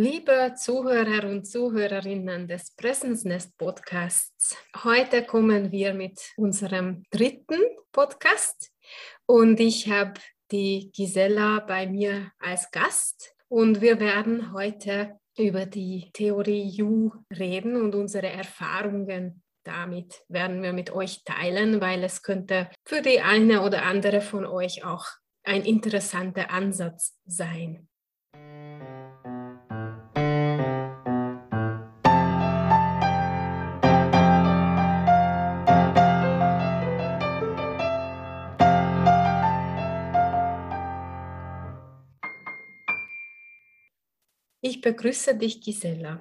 Liebe Zuhörer und Zuhörerinnen des Präsensnest Podcasts, heute kommen wir mit unserem dritten Podcast und ich habe die Gisela bei mir als Gast und wir werden heute über die Theorie U reden und unsere Erfahrungen damit werden wir mit euch teilen, weil es könnte für die eine oder andere von euch auch ein interessanter Ansatz sein. Ich begrüße dich, Gisela.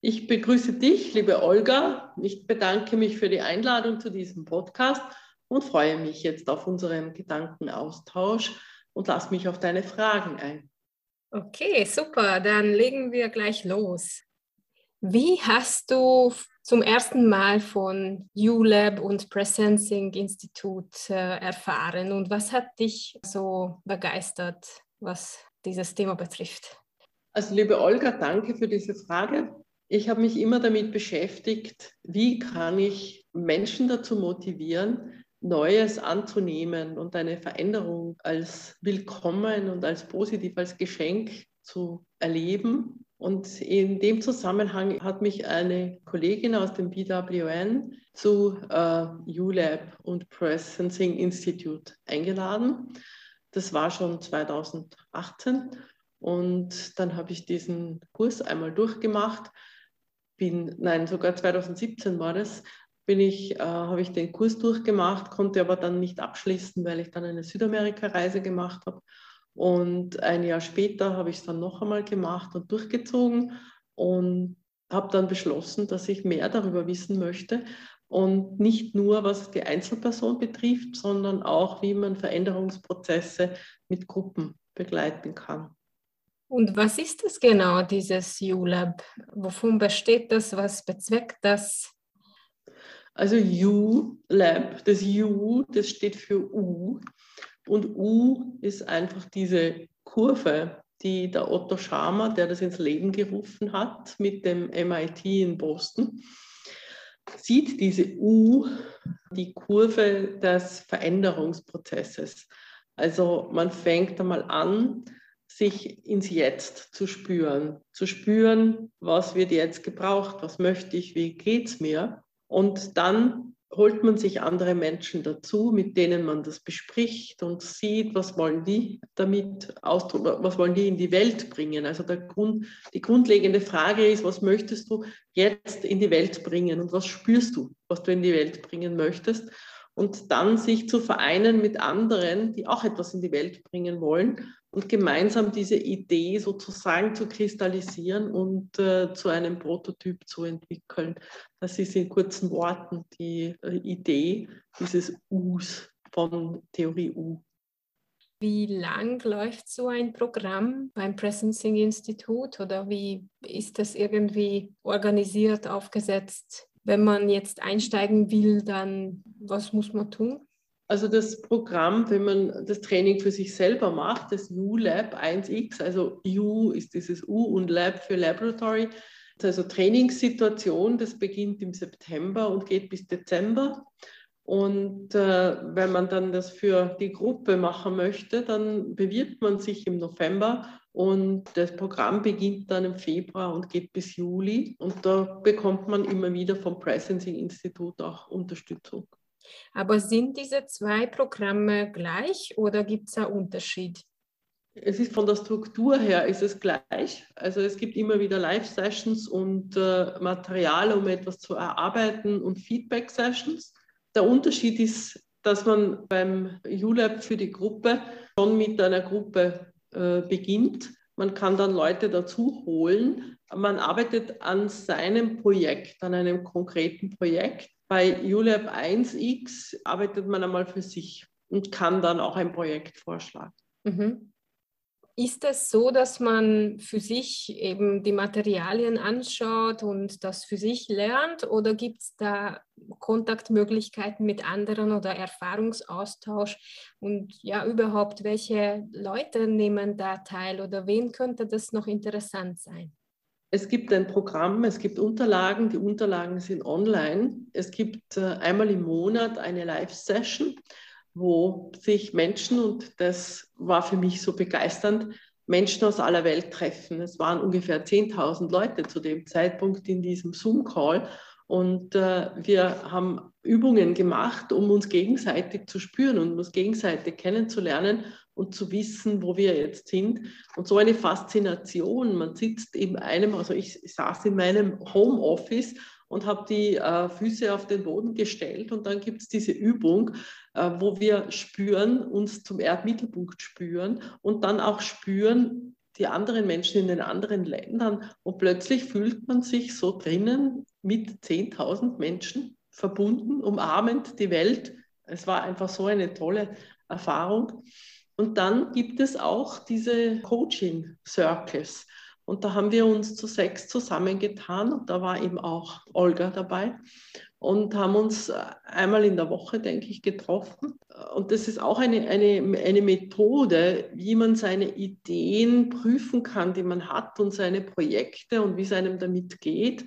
Ich begrüße dich, liebe Olga. Ich bedanke mich für die Einladung zu diesem Podcast und freue mich jetzt auf unseren Gedankenaustausch und lass mich auf deine Fragen ein. Okay, super. Dann legen wir gleich los. Wie hast du zum ersten Mal von ULab und Presencing Institut äh, erfahren und was hat dich so begeistert, was dieses Thema betrifft? Also liebe Olga, danke für diese Frage. Ich habe mich immer damit beschäftigt, wie kann ich Menschen dazu motivieren, Neues anzunehmen und eine Veränderung als willkommen und als positiv, als Geschenk zu erleben. Und in dem Zusammenhang hat mich eine Kollegin aus dem BWN zu äh, ULab und Presencing Institute eingeladen. Das war schon 2018 und dann habe ich diesen Kurs einmal durchgemacht. Bin, nein, sogar 2017 war das, bin ich, äh, habe ich den Kurs durchgemacht, konnte aber dann nicht abschließen, weil ich dann eine Südamerika-Reise gemacht habe. Und ein Jahr später habe ich es dann noch einmal gemacht und durchgezogen und habe dann beschlossen, dass ich mehr darüber wissen möchte und nicht nur, was die Einzelperson betrifft, sondern auch, wie man Veränderungsprozesse mit Gruppen begleiten kann. Und was ist das genau, dieses U-Lab? Wovon besteht das? Was bezweckt das? Also U-Lab, das U, das steht für U. Und U ist einfach diese Kurve, die der Otto Scharmer, der das ins Leben gerufen hat, mit dem MIT in Boston, sieht diese U, die Kurve des Veränderungsprozesses. Also man fängt einmal an, sich ins Jetzt zu spüren, zu spüren, was wird jetzt gebraucht, was möchte ich, wie geht es mir. Und dann holt man sich andere Menschen dazu, mit denen man das bespricht und sieht, was wollen die damit ausdrücken, was wollen die in die Welt bringen. Also der Grund, die grundlegende Frage ist, was möchtest du jetzt in die Welt bringen und was spürst du, was du in die Welt bringen möchtest und dann sich zu vereinen mit anderen, die auch etwas in die Welt bringen wollen und gemeinsam diese Idee sozusagen zu kristallisieren und äh, zu einem Prototyp zu entwickeln. Das ist in kurzen Worten die äh, Idee dieses Us von Theorie U. Wie lang läuft so ein Programm beim Presencing Institut oder wie ist das irgendwie organisiert, aufgesetzt? Wenn man jetzt einsteigen will, dann was muss man tun? Also das Programm, wenn man das Training für sich selber macht, das U-Lab 1X, also U ist dieses U und Lab für Laboratory, also Trainingssituation, das beginnt im September und geht bis Dezember. Und äh, wenn man dann das für die Gruppe machen möchte, dann bewirbt man sich im November und das Programm beginnt dann im Februar und geht bis Juli. Und da bekommt man immer wieder vom Presencing Institut auch Unterstützung. Aber sind diese zwei Programme gleich oder gibt es einen Unterschied? Es ist von der Struktur her ist es gleich. Also es gibt immer wieder Live-Sessions und äh, Material, um etwas zu erarbeiten und Feedback-Sessions. Der Unterschied ist, dass man beim ULab für die Gruppe schon mit einer Gruppe äh, beginnt. Man kann dann Leute dazu holen. Man arbeitet an seinem Projekt, an einem konkreten Projekt. Bei ULab 1x arbeitet man einmal für sich und kann dann auch ein Projekt vorschlagen. Mhm. Ist es so, dass man für sich eben die Materialien anschaut und das für sich lernt oder gibt es da Kontaktmöglichkeiten mit anderen oder Erfahrungsaustausch und ja überhaupt, welche Leute nehmen da teil oder wen könnte das noch interessant sein? Es gibt ein Programm, es gibt Unterlagen, die Unterlagen sind online. Es gibt äh, einmal im Monat eine Live-Session, wo sich Menschen, und das war für mich so begeisternd, Menschen aus aller Welt treffen. Es waren ungefähr 10.000 Leute zu dem Zeitpunkt in diesem Zoom-Call. Und äh, wir haben Übungen gemacht, um uns gegenseitig zu spüren und uns gegenseitig kennenzulernen und zu wissen, wo wir jetzt sind. Und so eine Faszination. Man sitzt in einem, also ich saß in meinem Homeoffice und habe die äh, Füße auf den Boden gestellt und dann gibt es diese Übung, äh, wo wir spüren, uns zum Erdmittelpunkt spüren und dann auch spüren, die anderen Menschen in den anderen Ländern und plötzlich fühlt man sich so drinnen mit 10.000 Menschen verbunden, umarmend die Welt. Es war einfach so eine tolle Erfahrung. Und dann gibt es auch diese Coaching Circles. Und da haben wir uns zu sechs zusammengetan und da war eben auch Olga dabei und haben uns einmal in der Woche, denke ich, getroffen. Und das ist auch eine, eine, eine Methode, wie man seine Ideen prüfen kann, die man hat und seine Projekte und wie es einem damit geht.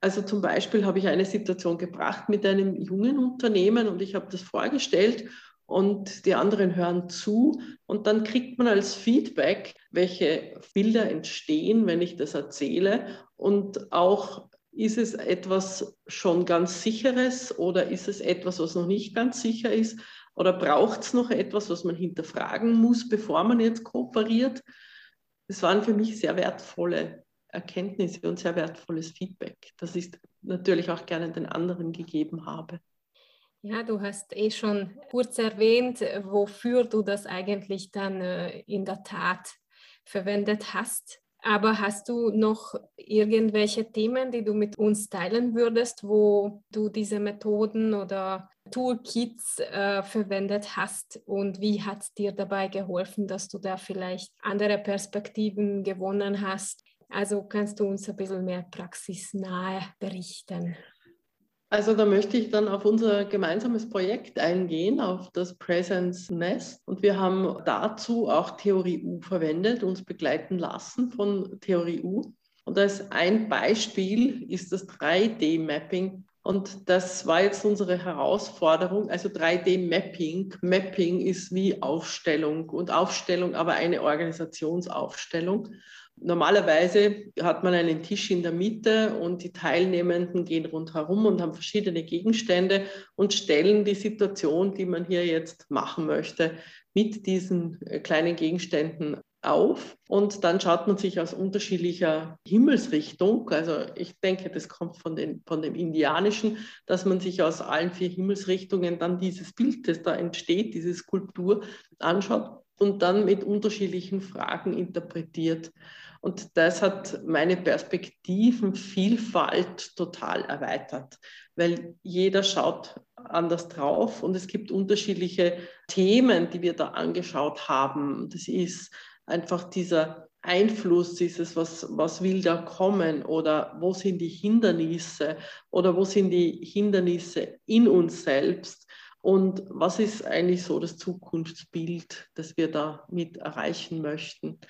Also zum Beispiel habe ich eine Situation gebracht mit einem jungen Unternehmen und ich habe das vorgestellt und die anderen hören zu und dann kriegt man als Feedback, welche Bilder entstehen, wenn ich das erzähle und auch ist es etwas schon ganz sicheres oder ist es etwas, was noch nicht ganz sicher ist oder braucht es noch etwas, was man hinterfragen muss, bevor man jetzt kooperiert? Das waren für mich sehr wertvolle Erkenntnisse und sehr wertvolles Feedback, das ich natürlich auch gerne den anderen gegeben habe. Ja, du hast eh schon kurz erwähnt, wofür du das eigentlich dann äh, in der Tat verwendet hast. Aber hast du noch irgendwelche Themen, die du mit uns teilen würdest, wo du diese Methoden oder Toolkits äh, verwendet hast und wie hat es dir dabei geholfen, dass du da vielleicht andere Perspektiven gewonnen hast? Also kannst du uns ein bisschen mehr praxisnah berichten? Also da möchte ich dann auf unser gemeinsames Projekt eingehen, auf das Presence Nest. Und wir haben dazu auch Theorie U verwendet, uns begleiten lassen von Theorie U. Und als ein Beispiel ist das 3D-Mapping. Und das war jetzt unsere Herausforderung. Also 3D-Mapping. Mapping ist wie Aufstellung und Aufstellung aber eine Organisationsaufstellung. Normalerweise hat man einen Tisch in der Mitte und die Teilnehmenden gehen rundherum und haben verschiedene Gegenstände und stellen die Situation, die man hier jetzt machen möchte, mit diesen äh, kleinen Gegenständen auf und dann schaut man sich aus unterschiedlicher Himmelsrichtung, also ich denke, das kommt von, den, von dem Indianischen, dass man sich aus allen vier Himmelsrichtungen dann dieses Bild, das da entsteht, diese Skulptur anschaut und dann mit unterschiedlichen Fragen interpretiert. Und das hat meine Perspektivenvielfalt total erweitert, weil jeder schaut anders drauf und es gibt unterschiedliche Themen, die wir da angeschaut haben. Das ist einfach dieser Einfluss, dieses, was, was will da kommen oder wo sind die Hindernisse oder wo sind die Hindernisse in uns selbst und was ist eigentlich so das Zukunftsbild, das wir da mit erreichen möchten.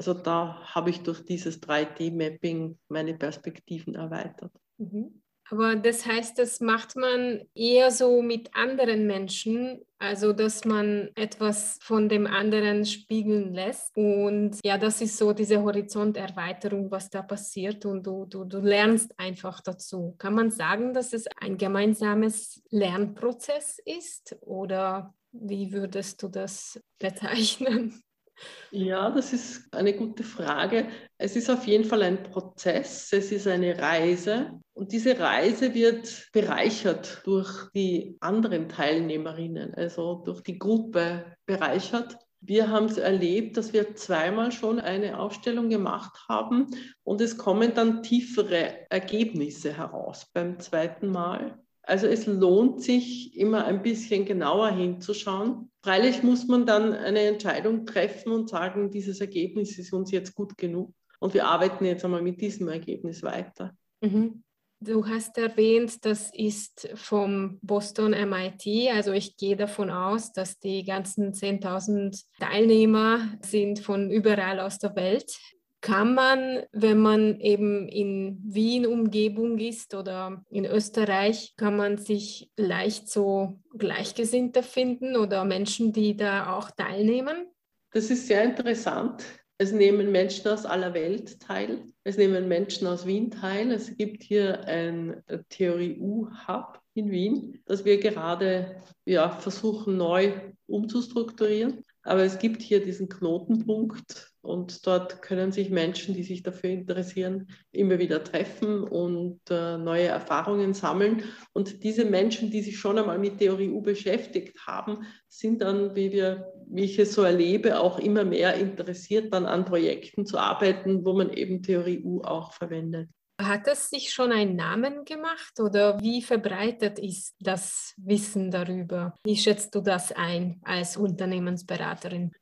Also da habe ich durch dieses 3D-Mapping meine Perspektiven erweitert. Mhm. Aber das heißt, das macht man eher so mit anderen Menschen, also dass man etwas von dem anderen spiegeln lässt. Und ja, das ist so diese Horizonterweiterung, was da passiert und du, du, du lernst einfach dazu. Kann man sagen, dass es ein gemeinsames Lernprozess ist oder wie würdest du das bezeichnen? Ja, das ist eine gute Frage. Es ist auf jeden Fall ein Prozess, es ist eine Reise und diese Reise wird bereichert durch die anderen Teilnehmerinnen, also durch die Gruppe bereichert. Wir haben es erlebt, dass wir zweimal schon eine Aufstellung gemacht haben und es kommen dann tiefere Ergebnisse heraus beim zweiten Mal. Also es lohnt sich immer ein bisschen genauer hinzuschauen. Freilich muss man dann eine Entscheidung treffen und sagen, dieses Ergebnis ist uns jetzt gut genug. Und wir arbeiten jetzt einmal mit diesem Ergebnis weiter. Mhm. Du hast erwähnt, das ist vom Boston MIT. Also ich gehe davon aus, dass die ganzen 10.000 Teilnehmer sind von überall aus der Welt. Kann man, wenn man eben in Wien Umgebung ist oder in Österreich, kann man sich leicht so Gleichgesinnte finden oder Menschen, die da auch teilnehmen? Das ist sehr interessant. Es nehmen Menschen aus aller Welt teil. Es nehmen Menschen aus Wien teil. Es gibt hier ein Theorie-U-Hub in Wien, das wir gerade ja, versuchen neu umzustrukturieren. Aber es gibt hier diesen Knotenpunkt und dort können sich Menschen, die sich dafür interessieren, immer wieder treffen und äh, neue Erfahrungen sammeln. Und diese Menschen, die sich schon einmal mit Theorie U beschäftigt haben, sind dann, wie, wir, wie ich es so erlebe, auch immer mehr interessiert, dann an Projekten zu arbeiten, wo man eben Theorie U auch verwendet. Hat es sich schon einen Namen gemacht oder wie verbreitet ist das Wissen darüber? Wie schätzt du das ein als Unternehmensberaterin?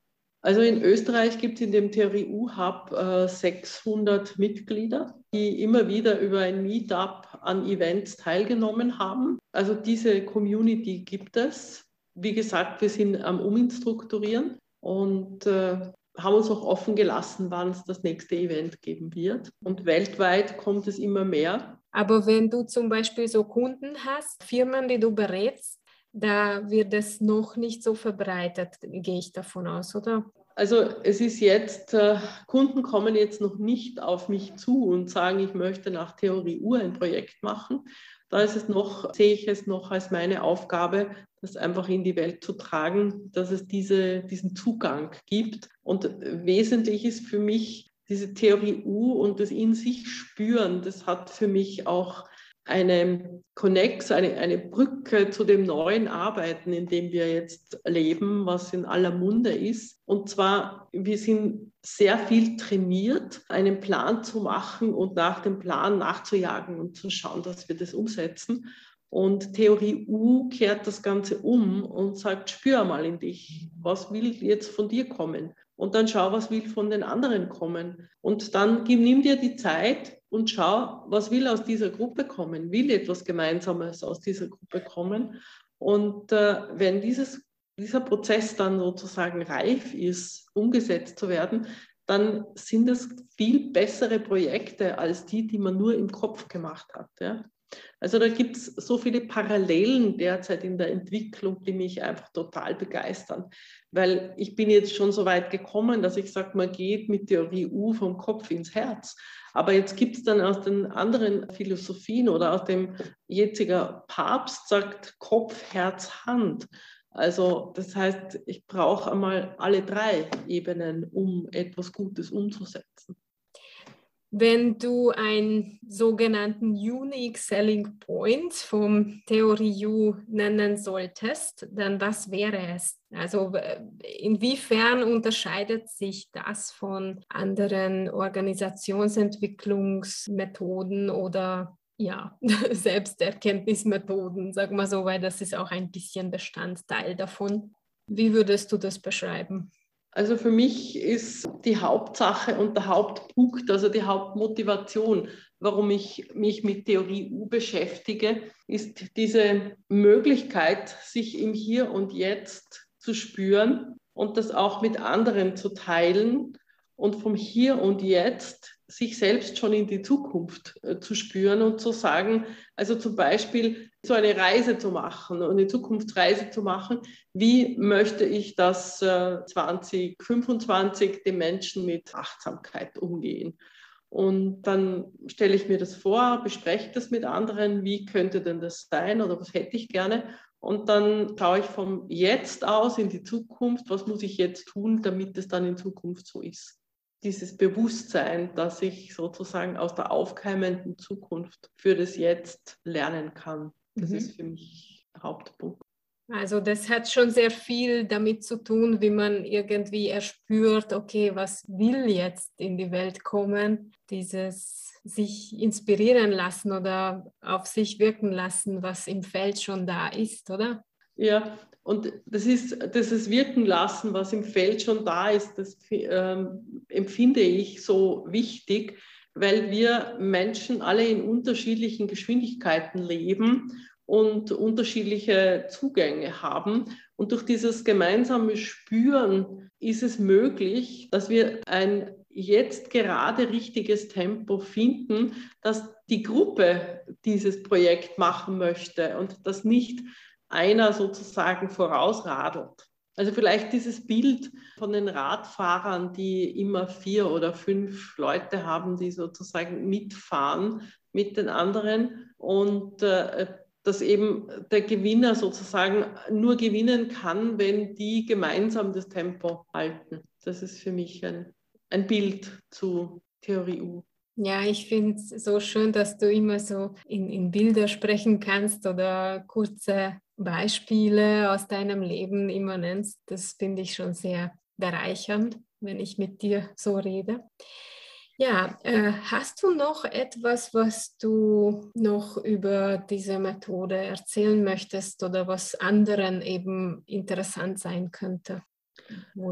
Also in Österreich gibt es in dem Theorie U-Hub äh, 600 Mitglieder, die immer wieder über ein Meetup an Events teilgenommen haben. Also diese Community gibt es. Wie gesagt, wir sind am Uminstrukturieren und äh, haben uns auch offen gelassen, wann es das nächste Event geben wird. Und weltweit kommt es immer mehr. Aber wenn du zum Beispiel so Kunden hast, Firmen, die du berätst, da wird es noch nicht so verbreitet, gehe ich davon aus, oder? Also es ist jetzt, äh, Kunden kommen jetzt noch nicht auf mich zu und sagen, ich möchte nach Theorie U ein Projekt machen. Da ist es noch, sehe ich es noch als meine Aufgabe, das einfach in die Welt zu tragen, dass es diese, diesen Zugang gibt. Und wesentlich ist für mich diese Theorie U und das in sich spüren. Das hat für mich auch eine Connex, eine, eine Brücke zu dem neuen Arbeiten, in dem wir jetzt leben, was in aller Munde ist. Und zwar, wir sind sehr viel trainiert, einen Plan zu machen und nach dem Plan nachzujagen und zu schauen, dass wir das umsetzen. Und Theorie U kehrt das Ganze um und sagt, spür mal in dich, was will jetzt von dir kommen? Und dann schau, was will von den anderen kommen. Und dann nimm dir die Zeit und schau, was will aus dieser Gruppe kommen? Will etwas Gemeinsames aus dieser Gruppe kommen? Und äh, wenn dieses, dieser Prozess dann sozusagen reif ist, umgesetzt zu werden, dann sind es viel bessere Projekte als die, die man nur im Kopf gemacht hat. Ja? Also da gibt es so viele Parallelen derzeit in der Entwicklung, die mich einfach total begeistern. Weil ich bin jetzt schon so weit gekommen, dass ich sage, man geht mit Theorie U vom Kopf ins Herz. Aber jetzt gibt es dann aus den anderen Philosophien oder aus dem jetziger Papst sagt Kopf, Herz, Hand. Also das heißt, ich brauche einmal alle drei Ebenen, um etwas Gutes umzusetzen. Wenn du einen sogenannten Unique Selling Point vom Theorie U nennen solltest, dann was wäre es? Also inwiefern unterscheidet sich das von anderen Organisationsentwicklungsmethoden oder ja, Selbsterkenntnismethoden, sag mal so, weil das ist auch ein bisschen Bestandteil davon. Wie würdest du das beschreiben? Also für mich ist die Hauptsache und der Hauptpunkt, also die Hauptmotivation, warum ich mich mit Theorie U beschäftige, ist diese Möglichkeit, sich im Hier und Jetzt zu spüren und das auch mit anderen zu teilen und vom Hier und Jetzt sich selbst schon in die Zukunft äh, zu spüren und zu sagen, also zum Beispiel so eine Reise zu machen eine Zukunftsreise zu machen, wie möchte ich, dass äh, 2025 die Menschen mit Achtsamkeit umgehen? Und dann stelle ich mir das vor, bespreche das mit anderen, wie könnte denn das sein oder was hätte ich gerne. Und dann schaue ich vom Jetzt aus in die Zukunft, was muss ich jetzt tun, damit es dann in Zukunft so ist dieses Bewusstsein, dass ich sozusagen aus der aufkeimenden Zukunft für das Jetzt lernen kann. Das mhm. ist für mich Hauptpunkt. Also das hat schon sehr viel damit zu tun, wie man irgendwie erspürt, okay, was will jetzt in die Welt kommen? Dieses sich inspirieren lassen oder auf sich wirken lassen, was im Feld schon da ist, oder? Ja, und das ist das ist Wirken lassen, was im Feld schon da ist, das ähm, empfinde ich so wichtig, weil wir Menschen alle in unterschiedlichen Geschwindigkeiten leben und unterschiedliche Zugänge haben. Und durch dieses gemeinsame Spüren ist es möglich, dass wir ein jetzt gerade richtiges Tempo finden, dass die Gruppe dieses Projekt machen möchte und dass nicht einer sozusagen vorausradelt. Also vielleicht dieses Bild von den Radfahrern, die immer vier oder fünf Leute haben, die sozusagen mitfahren mit den anderen und äh, dass eben der Gewinner sozusagen nur gewinnen kann, wenn die gemeinsam das Tempo halten. Das ist für mich ein, ein Bild zu Theorie U. Ja, ich finde es so schön, dass du immer so in, in Bilder sprechen kannst oder kurze Beispiele aus deinem Leben immer nennst. Das finde ich schon sehr bereichernd, wenn ich mit dir so rede. Ja, äh, hast du noch etwas, was du noch über diese Methode erzählen möchtest oder was anderen eben interessant sein könnte?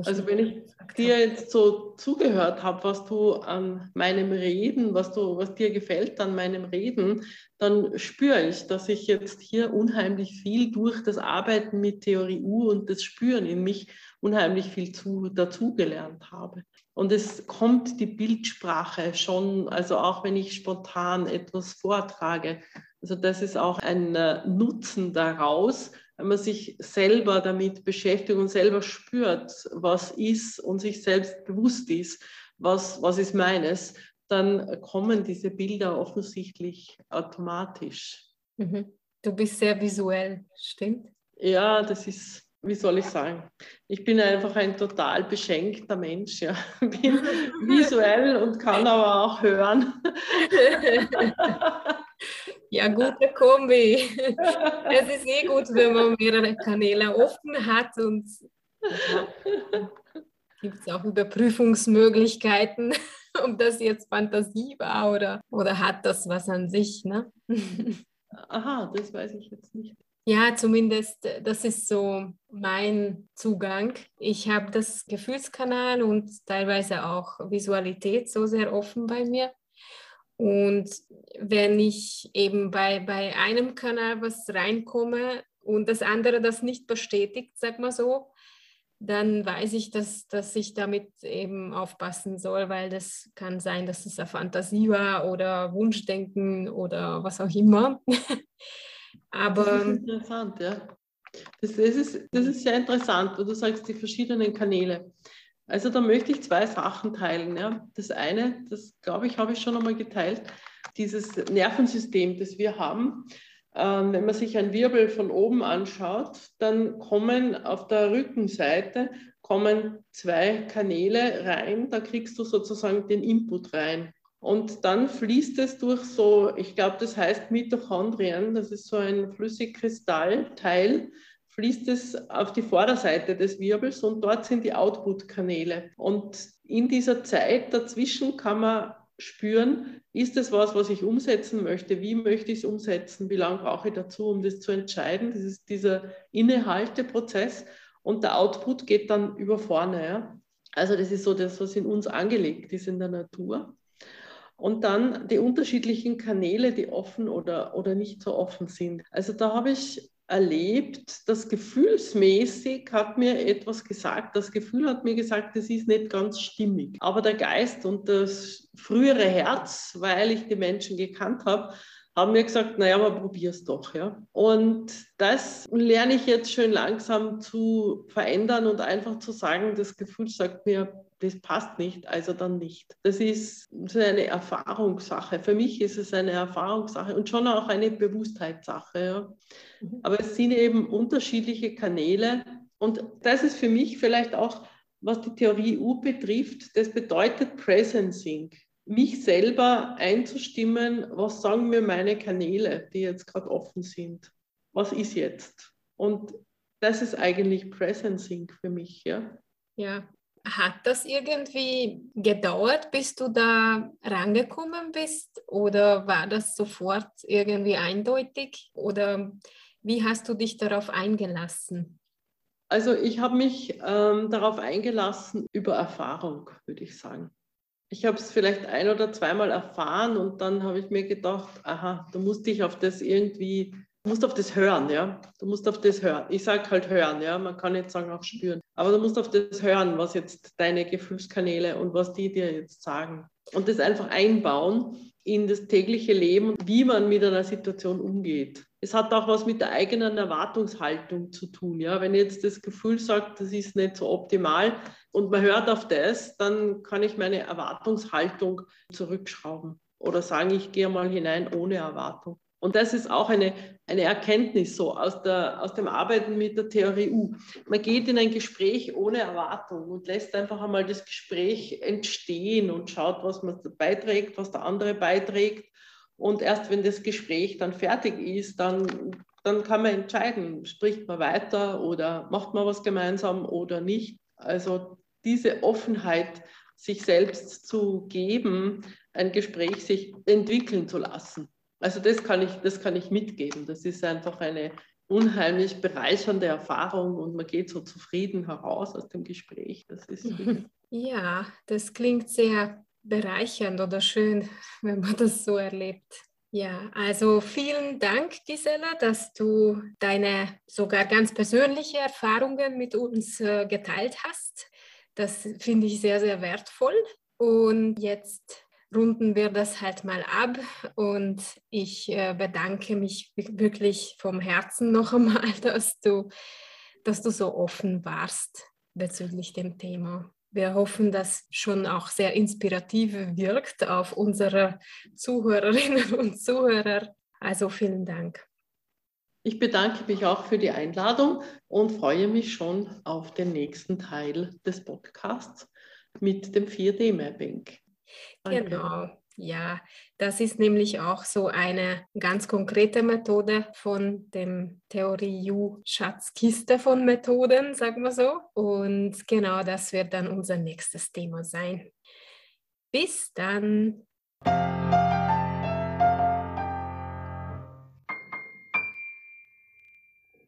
Also wenn ich dir jetzt so zugehört habe, was du an meinem Reden, was, du, was dir gefällt an meinem Reden, dann spüre ich, dass ich jetzt hier unheimlich viel durch das Arbeiten mit Theorie U und das Spüren in mich unheimlich viel zu, dazugelernt habe. Und es kommt die Bildsprache schon, also auch wenn ich spontan etwas vortrage. Also das ist auch ein äh, Nutzen daraus, wenn man sich selber damit beschäftigt und selber spürt, was ist und sich selbst bewusst ist, was, was ist meines, dann kommen diese Bilder offensichtlich automatisch. Mhm. Du bist sehr visuell, stimmt? Ja, das ist, wie soll ich sagen, ich bin einfach ein total beschenkter Mensch. Ja. Bin visuell und kann aber auch hören. Ja, gute Kombi. es ist eh gut, wenn man mehrere Kanäle offen hat und ja, gibt es auch Überprüfungsmöglichkeiten, ob das jetzt Fantasie war oder, oder hat das was an sich. Ne? Aha, das weiß ich jetzt nicht. Ja, zumindest das ist so mein Zugang. Ich habe das Gefühlskanal und teilweise auch Visualität so sehr offen bei mir. Und wenn ich eben bei, bei einem Kanal was reinkomme und das andere das nicht bestätigt, sag mal so, dann weiß ich, dass, dass ich damit eben aufpassen soll, weil das kann sein, dass es eine Fantasie war oder Wunschdenken oder was auch immer. Aber das ist interessant, ja. Das, das, ist, das ist sehr interessant, wo du sagst, die verschiedenen Kanäle. Also da möchte ich zwei Sachen teilen. Ja. Das eine, das glaube ich, habe ich schon einmal geteilt, dieses Nervensystem, das wir haben. Ähm, wenn man sich ein Wirbel von oben anschaut, dann kommen auf der Rückenseite kommen zwei Kanäle rein, da kriegst du sozusagen den Input rein. Und dann fließt es durch so, ich glaube, das heißt Mitochondrien, das ist so ein Flüssigkristallteil, fließt es auf die Vorderseite des Wirbels und dort sind die Output-Kanäle. Und in dieser Zeit dazwischen kann man spüren, ist es was, was ich umsetzen möchte? Wie möchte ich es umsetzen? Wie lange brauche ich dazu, um das zu entscheiden? Das ist dieser Innehalteprozess und der Output geht dann über vorne. Ja? Also das ist so das, was in uns angelegt ist in der Natur. Und dann die unterschiedlichen Kanäle, die offen oder, oder nicht so offen sind. Also da habe ich erlebt, das gefühlsmäßig hat mir etwas gesagt. Das Gefühl hat mir gesagt, es ist nicht ganz stimmig. Aber der Geist und das frühere Herz, weil ich die Menschen gekannt habe, haben mir gesagt, naja, aber probier's doch. Ja? Und das lerne ich jetzt schön langsam zu verändern und einfach zu sagen, das Gefühl sagt mir, das passt nicht, also dann nicht. Das ist, eine Erfahrungssache. Für mich ist es eine Erfahrungssache und schon auch eine Bewusstheitssache. Ja. Mhm. Aber es sind eben unterschiedliche Kanäle und das ist für mich vielleicht auch, was die Theorie U betrifft, das bedeutet Presencing. Mich selber einzustimmen, was sagen mir meine Kanäle, die jetzt gerade offen sind. Was ist jetzt? Und das ist eigentlich Presencing für mich, ja. Ja, hat das irgendwie gedauert, bis du da rangekommen bist? Oder war das sofort irgendwie eindeutig? Oder wie hast du dich darauf eingelassen? Also ich habe mich ähm, darauf eingelassen über Erfahrung, würde ich sagen. Ich habe es vielleicht ein oder zweimal erfahren und dann habe ich mir gedacht, aha, du musst dich auf das irgendwie Du musst auf das hören, ja. Du musst auf das hören. Ich sage halt hören, ja. Man kann nicht sagen auch spüren. Aber du musst auf das hören, was jetzt deine Gefühlskanäle und was die dir jetzt sagen. Und das einfach einbauen in das tägliche Leben, wie man mit einer Situation umgeht. Es hat auch was mit der eigenen Erwartungshaltung zu tun. Ja? Wenn jetzt das Gefühl sagt, das ist nicht so optimal und man hört auf das, dann kann ich meine Erwartungshaltung zurückschrauben oder sagen, ich gehe mal hinein ohne Erwartung. Und das ist auch eine, eine Erkenntnis so aus, der, aus dem Arbeiten mit der Theorie U. Man geht in ein Gespräch ohne Erwartung und lässt einfach einmal das Gespräch entstehen und schaut, was man beiträgt, was der andere beiträgt. Und erst wenn das Gespräch dann fertig ist, dann, dann kann man entscheiden, spricht man weiter oder macht man was gemeinsam oder nicht. Also diese Offenheit, sich selbst zu geben, ein Gespräch sich entwickeln zu lassen. Also das kann ich, das kann ich mitgeben. Das ist einfach eine unheimlich bereichernde Erfahrung und man geht so zufrieden heraus aus dem Gespräch. Das ist ja, das klingt sehr bereichernd oder schön, wenn man das so erlebt. Ja, also vielen Dank, Gisela, dass du deine sogar ganz persönliche Erfahrungen mit uns äh, geteilt hast. Das finde ich sehr, sehr wertvoll. Und jetzt runden wir das halt mal ab und ich äh, bedanke mich wirklich vom Herzen noch einmal, dass du, dass du so offen warst bezüglich dem Thema. Wir hoffen, dass schon auch sehr inspirativ wirkt auf unsere Zuhörerinnen und Zuhörer. Also vielen Dank. Ich bedanke mich auch für die Einladung und freue mich schon auf den nächsten Teil des Podcasts mit dem 4D-Mapping. Genau. Ja, das ist nämlich auch so eine ganz konkrete Methode von dem Theorie U Schatzkiste von Methoden, sagen wir so. Und genau das wird dann unser nächstes Thema sein. Bis dann.